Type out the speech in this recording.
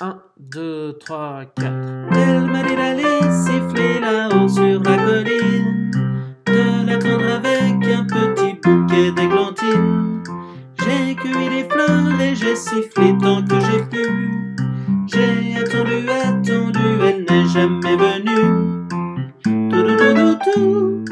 1, 2, 3, 4. Elle m'a dit d'aller siffler là-haut sur la colline, de l'attendre avec un petit bouquet d'églantines. J'ai cueilli les fleurs et j'ai sifflé tant que j'ai pu. J'ai attendu, attendu, elle n'est jamais venue. Tout, tout, tout, tout, tout.